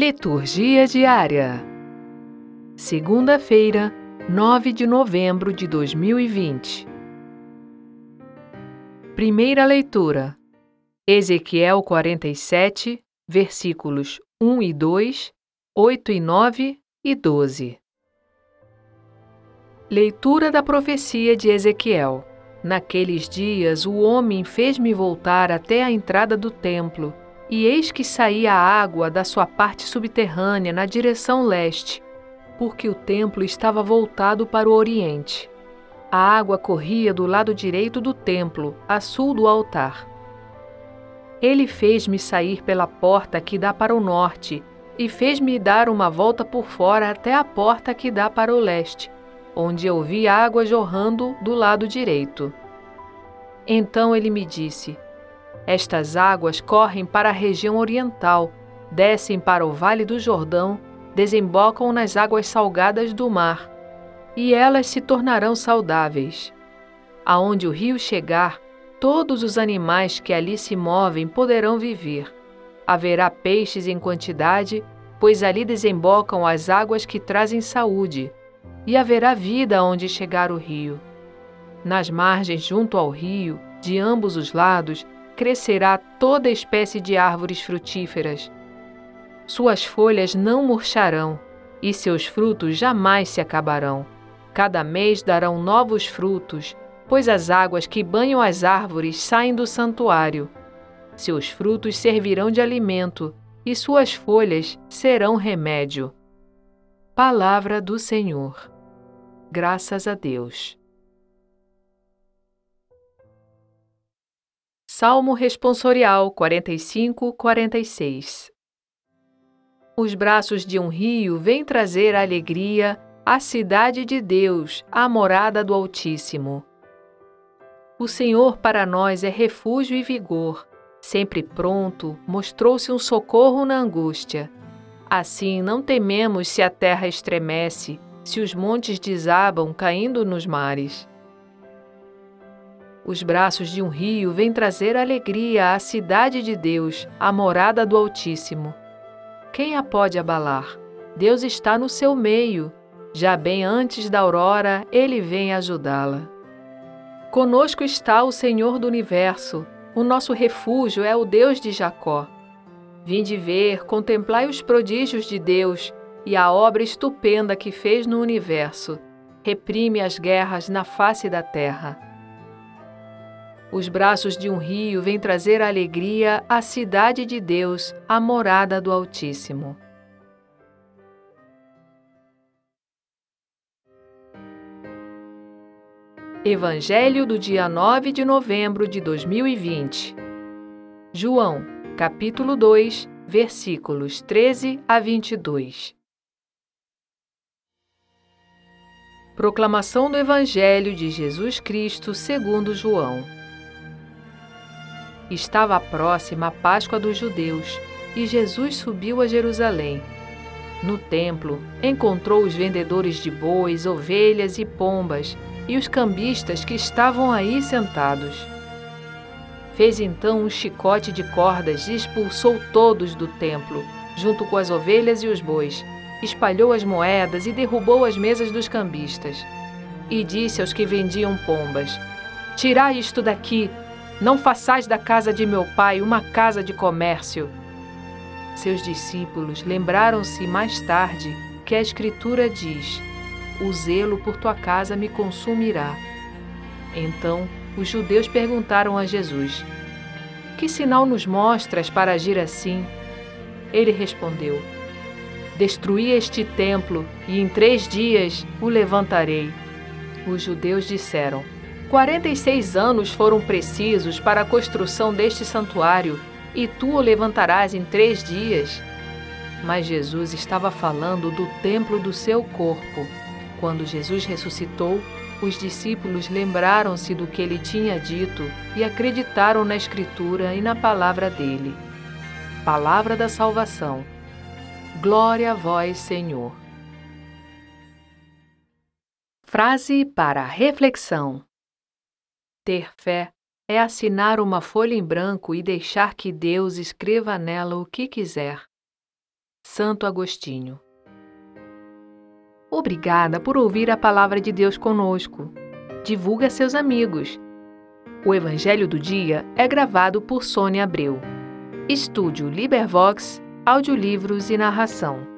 Liturgia diária. Segunda-feira, 9 de novembro de 2020. Primeira leitura. Ezequiel 47, versículos 1 e 2, 8 e 9 e 12. Leitura da profecia de Ezequiel. Naqueles dias o homem fez-me voltar até a entrada do templo e eis que saía água da sua parte subterrânea na direção leste, porque o templo estava voltado para o oriente. A água corria do lado direito do templo, a sul do altar. Ele fez-me sair pela porta que dá para o norte e fez-me dar uma volta por fora até a porta que dá para o leste, onde eu vi água jorrando do lado direito. Então ele me disse: estas águas correm para a região oriental, descem para o Vale do Jordão, desembocam nas águas salgadas do mar, e elas se tornarão saudáveis. Aonde o rio chegar, todos os animais que ali se movem poderão viver. Haverá peixes em quantidade, pois ali desembocam as águas que trazem saúde, e haverá vida onde chegar o rio. Nas margens junto ao rio, de ambos os lados, crescerá toda espécie de árvores frutíferas. Suas folhas não murcharão e seus frutos jamais se acabarão. Cada mês darão novos frutos, pois as águas que banham as árvores saem do santuário. Seus frutos servirão de alimento e suas folhas serão remédio. Palavra do Senhor. Graças a Deus. Salmo Responsorial 45, 46 Os braços de um rio vêm trazer alegria à cidade de Deus, à morada do Altíssimo. O Senhor para nós é refúgio e vigor, sempre pronto, mostrou-se um socorro na angústia. Assim não tememos se a terra estremece, se os montes desabam caindo nos mares. Os braços de um rio vêm trazer alegria à cidade de Deus, à morada do Altíssimo. Quem a pode abalar? Deus está no seu meio. Já bem antes da aurora, ele vem ajudá-la. Conosco está o Senhor do universo. O nosso refúgio é o Deus de Jacó. Vinde ver, contemplai os prodígios de Deus e a obra estupenda que fez no universo. Reprime as guerras na face da terra. Os braços de um rio vêm trazer alegria à cidade de Deus, à morada do Altíssimo. Evangelho do dia 9 de novembro de 2020. João, capítulo 2, versículos 13 a 22. Proclamação do Evangelho de Jesus Cristo segundo João. Estava próxima a Páscoa dos judeus e Jesus subiu a Jerusalém. No templo, encontrou os vendedores de bois, ovelhas e pombas e os cambistas que estavam aí sentados. Fez então um chicote de cordas e expulsou todos do templo, junto com as ovelhas e os bois. Espalhou as moedas e derrubou as mesas dos cambistas. E disse aos que vendiam pombas: Tirai isto daqui não façais da casa de meu pai uma casa de comércio. Seus discípulos lembraram-se mais tarde que a Escritura diz: O zelo por tua casa me consumirá. Então os judeus perguntaram a Jesus: Que sinal nos mostras para agir assim? Ele respondeu: Destruí este templo e em três dias o levantarei. Os judeus disseram: 46 anos foram precisos para a construção deste santuário, e tu o levantarás em três dias. Mas Jesus estava falando do templo do seu corpo. Quando Jesus ressuscitou, os discípulos lembraram-se do que ele tinha dito e acreditaram na Escritura e na palavra dele. Palavra da salvação. Glória a vós, Senhor. Frase para reflexão. Ter fé é assinar uma folha em branco e deixar que Deus escreva nela o que quiser. Santo Agostinho. Obrigada por ouvir a palavra de Deus conosco. Divulgue a seus amigos. O Evangelho do Dia é gravado por Sônia Abreu. Estúdio Libervox, audiolivros e narração.